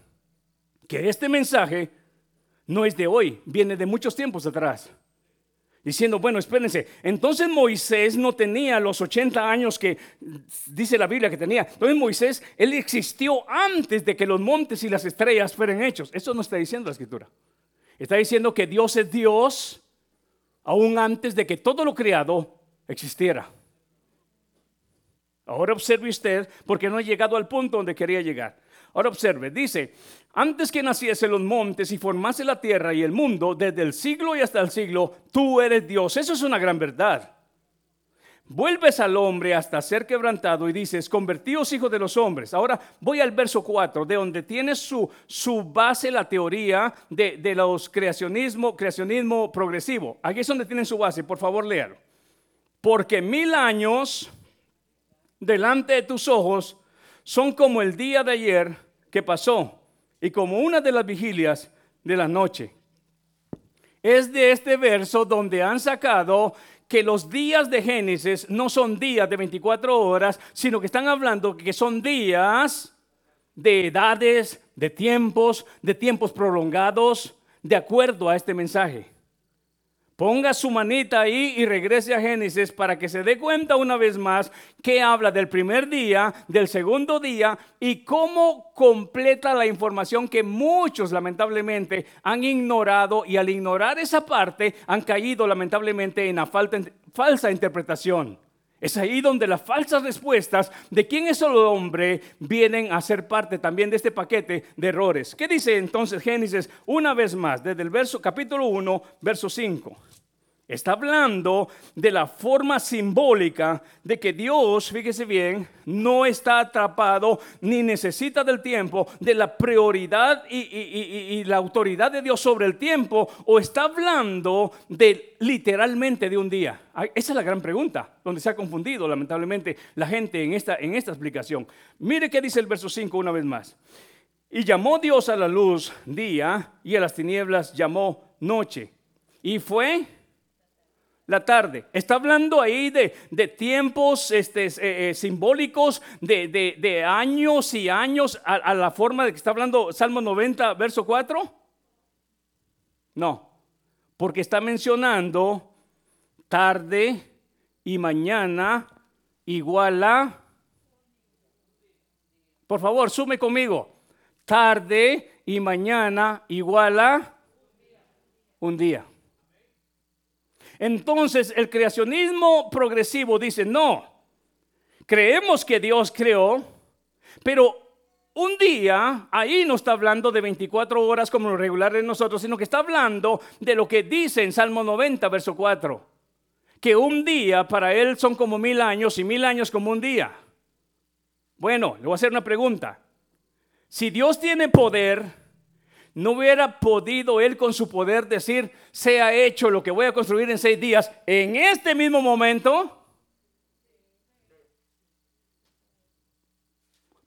que este mensaje no es de hoy, viene de muchos tiempos atrás diciendo, bueno, espérense, entonces Moisés no tenía los 80 años que dice la Biblia que tenía. Entonces Moisés, él existió antes de que los montes y las estrellas fueran hechos. Eso no está diciendo la escritura. Está diciendo que Dios es Dios aún antes de que todo lo creado existiera. Ahora observe usted, porque no ha llegado al punto donde quería llegar. Ahora observe, dice, antes que naciese los montes y formase la tierra y el mundo, desde el siglo y hasta el siglo, tú eres Dios. Eso es una gran verdad. Vuelves al hombre hasta ser quebrantado y dices, convertíos hijos de los hombres. Ahora voy al verso 4, de donde tiene su, su base la teoría de, de los creacionismo, creacionismo progresivo. Aquí es donde tienen su base, por favor léalo. Porque mil años delante de tus ojos son como el día de ayer que pasó y como una de las vigilias de la noche. Es de este verso donde han sacado que los días de Génesis no son días de 24 horas, sino que están hablando que son días de edades, de tiempos, de tiempos prolongados, de acuerdo a este mensaje. Ponga su manita ahí y regrese a Génesis para que se dé cuenta una vez más que habla del primer día, del segundo día y cómo completa la información que muchos lamentablemente han ignorado y al ignorar esa parte han caído lamentablemente en la falsa interpretación. Es ahí donde las falsas respuestas de quién es el hombre vienen a ser parte también de este paquete de errores. ¿Qué dice entonces Génesis una vez más desde el verso capítulo 1, verso 5? Está hablando de la forma simbólica de que Dios, fíjese bien, no está atrapado ni necesita del tiempo, de la prioridad y, la autoridad de Dios sobre el tiempo, o está hablando de literalmente de un día. Esa es la gran pregunta, donde se ha confundido lamentablemente la gente en esta, en esta explicación. Mire qué dice el verso 5 una vez más. Y llamó Dios a la luz día y a las tinieblas llamó noche. Y fue la tarde. Está hablando ahí de, tiempos este, eh, eh, simbólicos, de, años y años, a, la forma de que está hablando Salmo 90, verso 4. No, porque está mencionando tarde y mañana igual a... Por favor, sume conmigo. Tarde y mañana igual a un día. Entonces el creacionismo progresivo dice, no, creemos que Dios creó, pero un día, ahí no está hablando de 24 horas como lo regular de nosotros, sino que está hablando de lo que dice en Salmo 90, verso 4, que un día para él son como mil años y mil años como un día. Bueno, le voy a hacer una pregunta. Si Dios tiene poder, no hubiera podido él con su poder decir, sea hecho lo que voy a construir en seis días, en este mismo momento.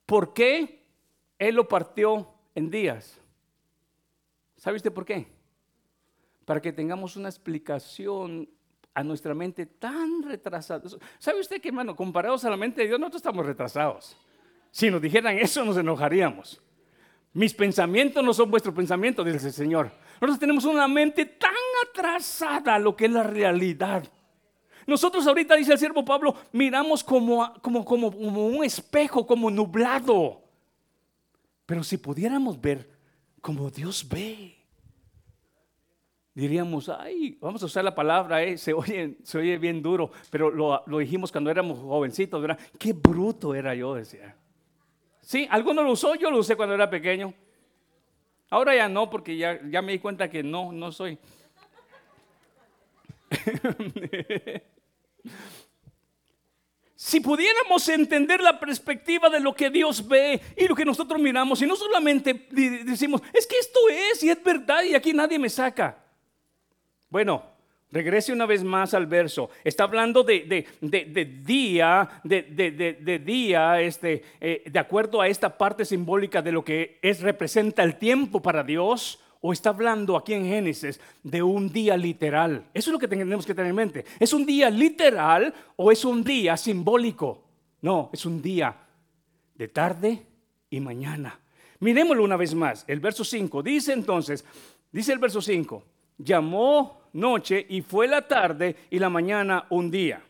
¿Por qué él lo partió en días? ¿Sabe usted por qué? Para que tengamos una explicación a nuestra mente tan retrasada. ¿Sabe usted que, hermano, comparados a la mente de Dios, nosotros estamos retrasados? Si nos dijeran eso, nos enojaríamos. Mis pensamientos no son vuestros pensamientos, dice el Señor. Nosotros tenemos una mente tan atrasada a lo que es la realidad. Nosotros ahorita, dice el siervo Pablo, miramos como, como, como, un espejo, como nublado. Pero si pudiéramos ver como Dios ve, diríamos, ay, vamos a usar la palabra, eh, se, oye, se oye bien duro, pero lo, lo dijimos cuando éramos jovencitos, ¿verdad? Qué bruto era yo, decía. Sí, alguno lo usó, yo lo usé cuando era pequeño. Ahora ya no, porque ya, ya me di cuenta que no, no soy. si pudiéramos entender la perspectiva de lo que Dios ve y lo que nosotros miramos, y no solamente decimos, es que esto es y es verdad y aquí nadie me saca. Bueno, Regrese una vez más al verso. Está hablando de, día, de, día, este, eh, de acuerdo a esta parte simbólica de lo que es, representa el tiempo para Dios. O está hablando aquí en Génesis de un día literal. Eso es lo que tenemos que tener en mente. ¿Es un día literal o es un día simbólico? No, es un día de tarde y mañana. Miremoslo una vez más. El verso 5 dice entonces, dice el verso 5, llamó noche y fue la tarde y la mañana un día.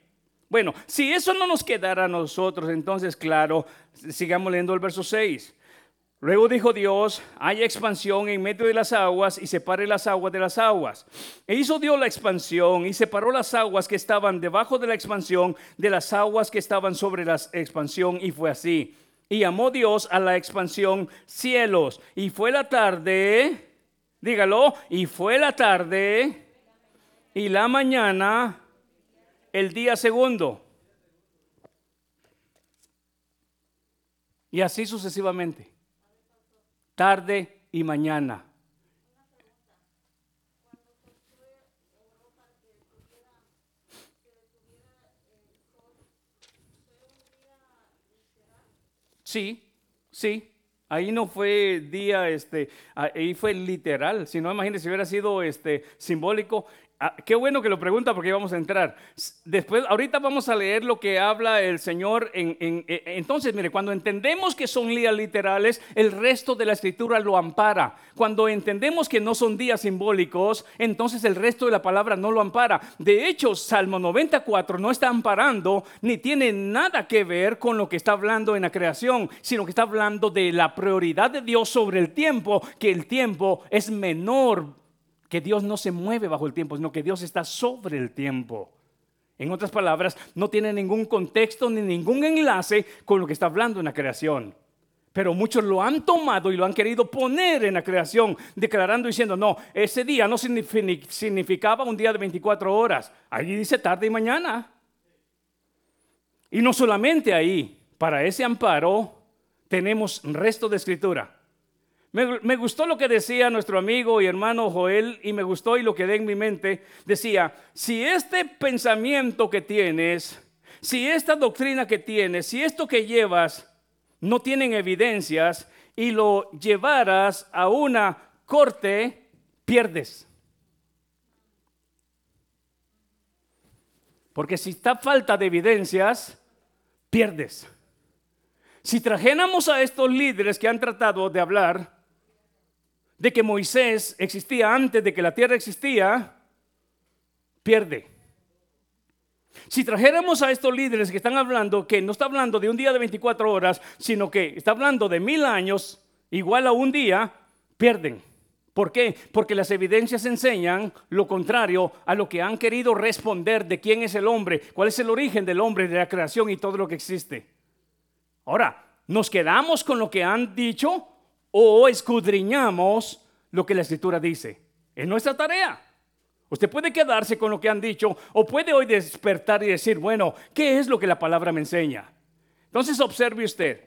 Bueno, si eso no nos quedara a nosotros, entonces claro, sigamos leyendo el verso 6. Luego dijo Dios, hay expansión en medio de las aguas y separe las aguas de las aguas. E hizo Dios la expansión y separó las aguas que estaban debajo de la expansión de las aguas que estaban sobre la expansión y fue así. Y llamó Dios a la expansión cielos. Y fue la tarde, dígalo, y fue la tarde y la mañana el día segundo. Y así sucesivamente. Tarde y mañana. Sí, sí. Ahí no fue día, este, ahí fue literal. Si no, imagínense si hubiera sido este, simbólico. Ah, qué bueno que lo pregunta porque vamos a entrar. Después, ahorita vamos a leer lo que habla el Señor. En, e, entonces, mire, cuando entendemos que son días literales, el resto de la escritura lo ampara. Cuando entendemos que no son días simbólicos, entonces el resto de la palabra no lo ampara. De hecho, Salmo 94 no está amparando ni tiene nada que ver con lo que está hablando en la creación, sino que está hablando de la prioridad de Dios sobre el tiempo, que el tiempo es menor que Dios no se mueve bajo el tiempo, sino que Dios está sobre el tiempo. En otras palabras, no tiene ningún contexto ni ningún enlace con lo que está hablando en la creación. Pero muchos lo han tomado y lo han querido poner en la creación, declarando diciendo, no, ese día no significaba un día de 24 horas. Allí dice tarde y mañana. Y no solamente ahí, para ese amparo tenemos resto de escritura. Me, gustó lo que decía nuestro amigo y hermano Joel y me gustó y lo quedé en mi mente. Decía, si este pensamiento que tienes, si esta doctrina que tienes, si esto que llevas no tienen evidencias y lo llevaras a una corte, pierdes. Porque si está falta de evidencias, pierdes. Si trajéramos a estos líderes que han tratado de hablar de que Moisés existía antes de que la tierra existía, pierde. Si trajéramos a estos líderes que están hablando, que no está hablando de un día de 24 horas, sino que está hablando de mil años, igual a un día, pierden. ¿Por qué? Porque las evidencias enseñan lo contrario a lo que han querido responder de quién es el hombre, cuál es el origen del hombre, de la creación y todo lo que existe. Ahora, ¿nos quedamos con lo que han dicho o escudriñamos lo que la escritura dice? Es nuestra tarea. Usted puede quedarse con lo que han dicho o puede hoy despertar y decir, bueno, ¿qué es lo que la palabra me enseña? Entonces observe usted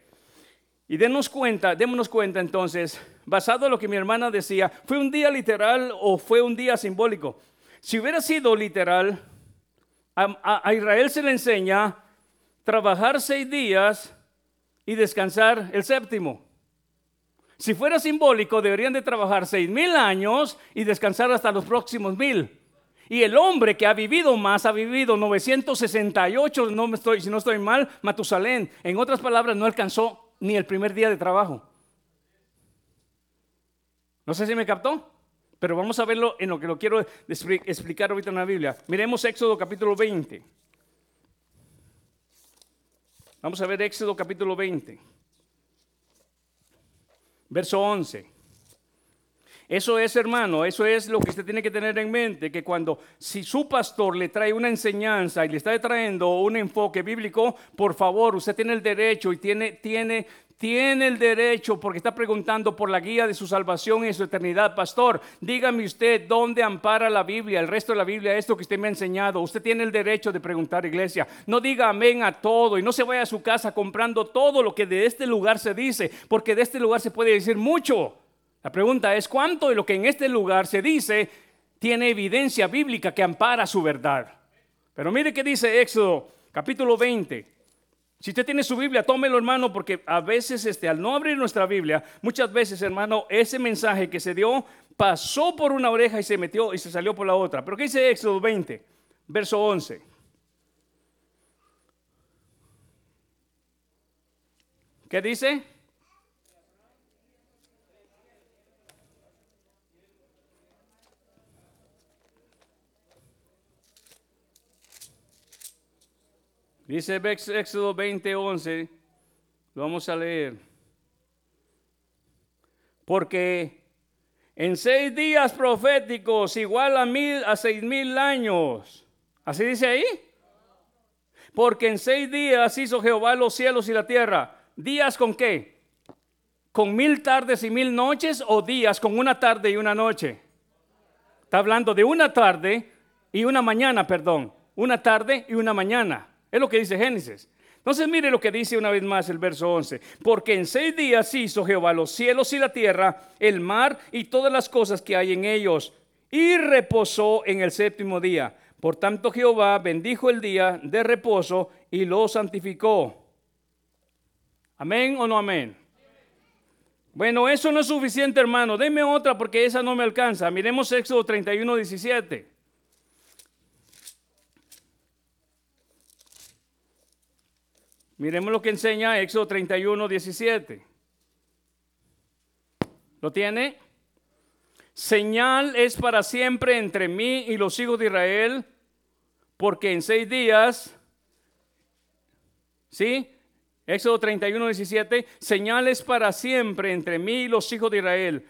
y denos cuenta, démonos cuenta entonces, basado en lo que mi hermana decía, ¿fue un día literal o fue un día simbólico? Si hubiera sido literal, a, a Israel se le enseña trabajar seis días y descansar el séptimo. Si fuera simbólico, deberían de trabajar seis mil años y descansar hasta los próximos mil. Y el hombre que ha vivido más, ha vivido 968, no me estoy, si no estoy mal, Matusalén. En otras palabras, no alcanzó ni el primer día de trabajo. No sé si me captó, pero vamos a verlo en lo que lo quiero explicar ahorita en la Biblia. Miremos Éxodo capítulo 20. Vamos a ver Éxodo capítulo 20. Verso 11. Eso es, hermano, eso es lo que usted tiene que tener en mente, que cuando si su pastor le trae una enseñanza y le está trayendo un enfoque bíblico, por favor, usted tiene el derecho y tiene, tiene, tiene el derecho porque está preguntando por la guía de su salvación y su eternidad. Pastor, dígame usted dónde ampara la Biblia, el resto de la Biblia, esto que usted me ha enseñado. Usted tiene el derecho de preguntar, iglesia. No diga amén a todo y no se vaya a su casa comprando todo lo que de este lugar se dice, porque de este lugar se puede decir mucho. La pregunta es cuánto de lo que en este lugar se dice tiene evidencia bíblica que ampara su verdad. Pero mire qué dice Éxodo capítulo 20. Si usted tiene su Biblia, tómelo hermano, porque a veces este, al no abrir nuestra Biblia, muchas veces hermano, ese mensaje que se dio pasó por una oreja y se metió y se salió por la otra. Pero ¿qué dice Éxodo 20, verso 11? ¿Qué dice? Dice Éxodo 20:11, lo vamos a leer. Porque en seis días proféticos igual a mil a seis mil años. ¿Así dice ahí? Porque en seis días hizo Jehová los cielos y la tierra. ¿Días con qué? ¿Con mil tardes y mil noches o días con una tarde y una noche? Está hablando de una tarde y una mañana, perdón. Una tarde y una mañana. Es lo que dice Génesis. Entonces mire lo que dice una vez más el verso 11. Porque en seis días hizo Jehová los cielos y la tierra, el mar y todas las cosas que hay en ellos. Y reposó en el séptimo día. Por tanto Jehová bendijo el día de reposo y lo santificó. Amén o no amén. Bueno, eso no es suficiente, hermano. Deme otra porque esa no me alcanza. Miremos Éxodo 31, 17. Miremos lo que enseña Éxodo 31, 17. ¿Lo tiene? Señal es para siempre entre mí y los hijos de Israel, porque en seis días, ¿sí? Éxodo 31, 17, señales para siempre entre mí y los hijos de Israel,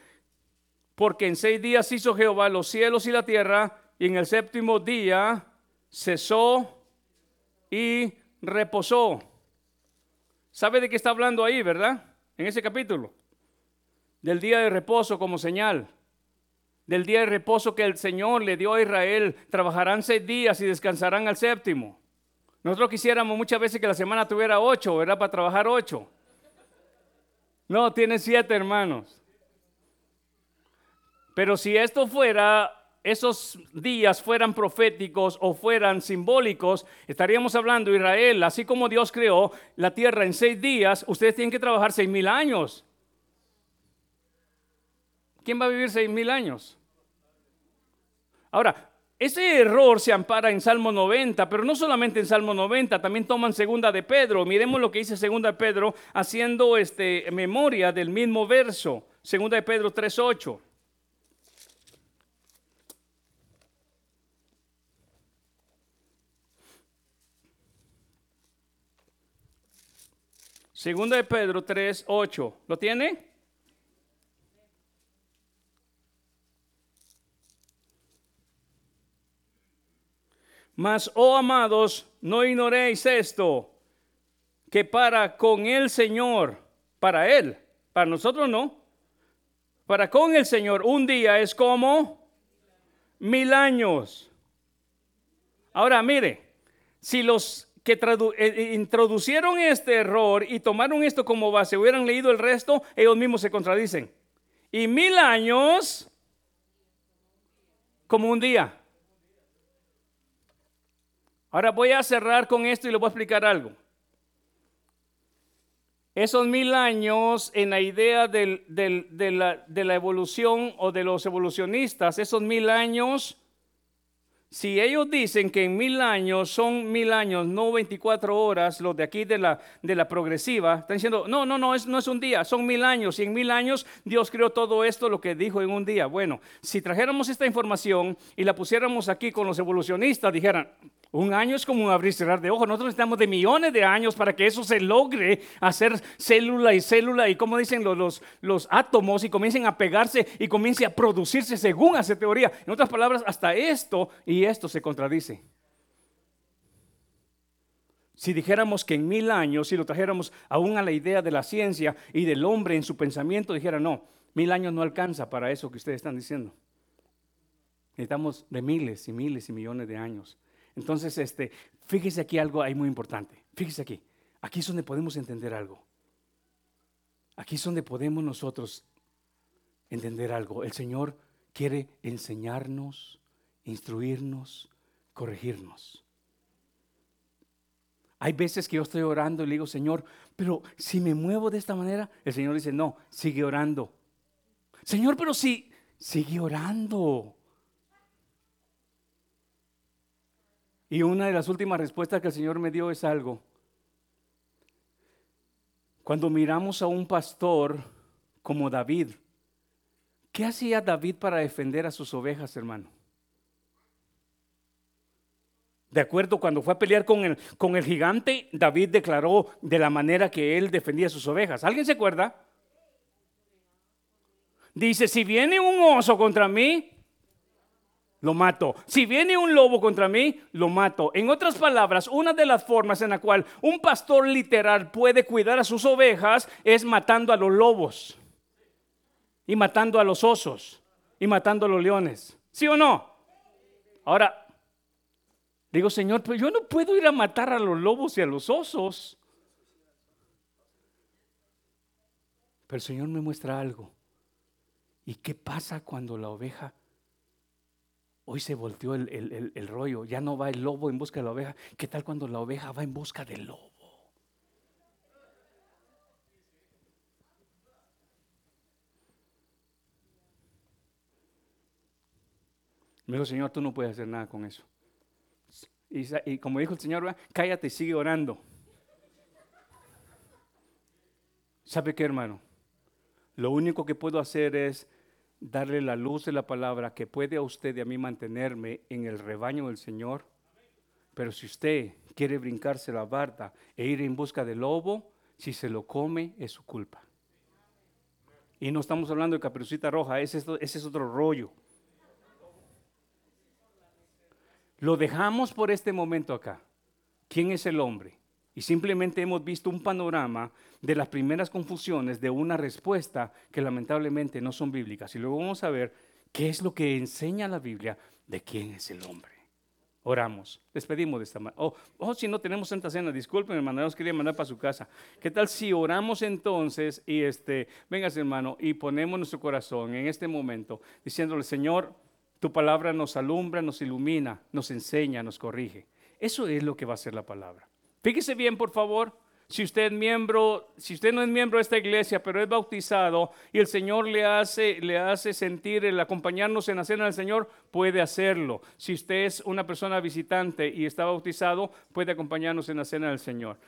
porque en seis días hizo Jehová los cielos y la tierra, y en el séptimo día cesó y reposó. ¿Sabe de qué está hablando ahí, verdad? en ese capítulo? Del día de reposo como señal. Del día de reposo que el Señor le dio a Israel. Trabajarán seis días y descansarán al séptimo. Nosotros quisiéramos muchas veces que la semana tuviera ocho, era para trabajar ocho. No, tiene siete hermanos. Pero si esto fuera, esos días fueran proféticos o fueran simbólicos, estaríamos hablando de Israel, así como Dios creó la tierra en seis días, ustedes tienen que trabajar seis mil años. ¿Quién va a vivir seis mil años? Ahora, ese error se ampara en Salmo 90, pero no solamente en Salmo 90, también toman segunda de Pedro. Miremos lo que dice segunda de Pedro haciendo este, memoria del mismo verso. Segunda de Pedro 3.8. Segunda de Pedro 3.8. ¿Lo tiene? Mas, oh amados, no ignoréis esto, que para con el Señor, para Él, para nosotros no, para con el Señor un día es como mil años. Ahora mire, si los que eh, eh, introducieron este error y tomaron esto como base hubieran leído el resto, ellos mismos se contradicen. Y mil años como un día. Ahora voy a cerrar con esto y le voy a explicar algo. Esos mil años en la idea de la evolución o de los evolucionistas, esos mil años si ellos dicen que en mil años son mil años, no 24 horas, los de aquí de la, de la progresiva, están diciendo, no, no, no no es un día, son mil años. Y en mil años Dios creó todo esto, lo que dijo en un día. Bueno, si trajéramos esta información y la pusiéramos aquí con los evolucionistas, dijeran, un año es como un abrir y cerrar de ojos. Nosotros necesitamos de millones de años para que eso se logre hacer célula y célula y como dicen los, los, los átomos y comiencen a pegarse y comience a producirse según hace teoría. En otras palabras, hasta esto y esto se contradice. Si dijéramos que en mil años, si lo trajéramos aún a la idea de la ciencia y del hombre en su pensamiento, dijera, no, mil años no alcanza para eso que ustedes están diciendo. Necesitamos de miles y miles y millones de años. Entonces, este, fíjese aquí algo ahí muy importante. Fíjese aquí. Aquí es donde podemos entender algo. Aquí es donde podemos nosotros entender algo. El Señor quiere enseñarnos, instruirnos, corregirnos. Hay veces que yo estoy orando y le digo, Señor, pero si me muevo de esta manera, el Señor dice, no, sigue orando. Señor, pero si, sigue orando. Y una de las últimas respuestas que el Señor me dio es algo. Cuando miramos a un pastor como David, ¿qué hacía David para defender a sus ovejas, hermano? De acuerdo, cuando fue a pelear con el, con el gigante, David declaró de la manera que él defendía a sus ovejas. ¿Alguien se acuerda? Dice, si viene un oso contra mí, lo mato. Si viene un lobo contra mí, lo mato. En otras palabras, una de las formas en la cual un pastor literal puede cuidar a sus ovejas es matando a los lobos y matando a los osos y matando a los leones. ¿Sí o no? Ahora, digo, Señor, pero yo no puedo ir a matar a los lobos y a los osos. Pero el Señor me muestra algo. ¿Y qué pasa cuando la oveja Hoy se volteó el, rollo, ya no va el lobo en busca de la oveja. ¿Qué tal cuando la oveja va en busca del lobo? Me dijo, Señor, tú no puedes hacer nada con eso. Y, como dijo el Señor, cállate y sigue orando. ¿Sabe qué, hermano? Lo único que puedo hacer es darle la luz de la palabra que puede a usted y a mí mantenerme en el rebaño del Señor. Pero si usted quiere brincarse la barda e ir en busca del lobo, si se lo come es su culpa. Y no estamos hablando de caperucita roja, ese es, ese es otro rollo. Lo dejamos por este momento acá. ¿Quién es el hombre? Y simplemente hemos visto un panorama de las primeras confusiones de una respuesta que lamentablemente no son bíblicas. Y luego vamos a ver qué es lo que enseña la Biblia de quién es el hombre. Oramos, despedimos de esta manera. Oh, oh, si no tenemos Santa Cena, disculpen hermano, nos quería mandar para su casa. ¿Qué tal si oramos entonces y este, vengas hermano, y ponemos nuestro corazón en este momento diciéndole, Señor, tu palabra nos alumbra, nos ilumina, nos enseña, nos corrige. Eso es lo que va a ser la palabra. Fíjese bien, por favor. Si usted, miembro, si usted no es miembro de esta iglesia, pero es bautizado y el Señor le hace, le hace sentir el acompañarnos en la cena del Señor, puede hacerlo. Si usted es una persona visitante y está bautizado, puede acompañarnos en la cena del Señor.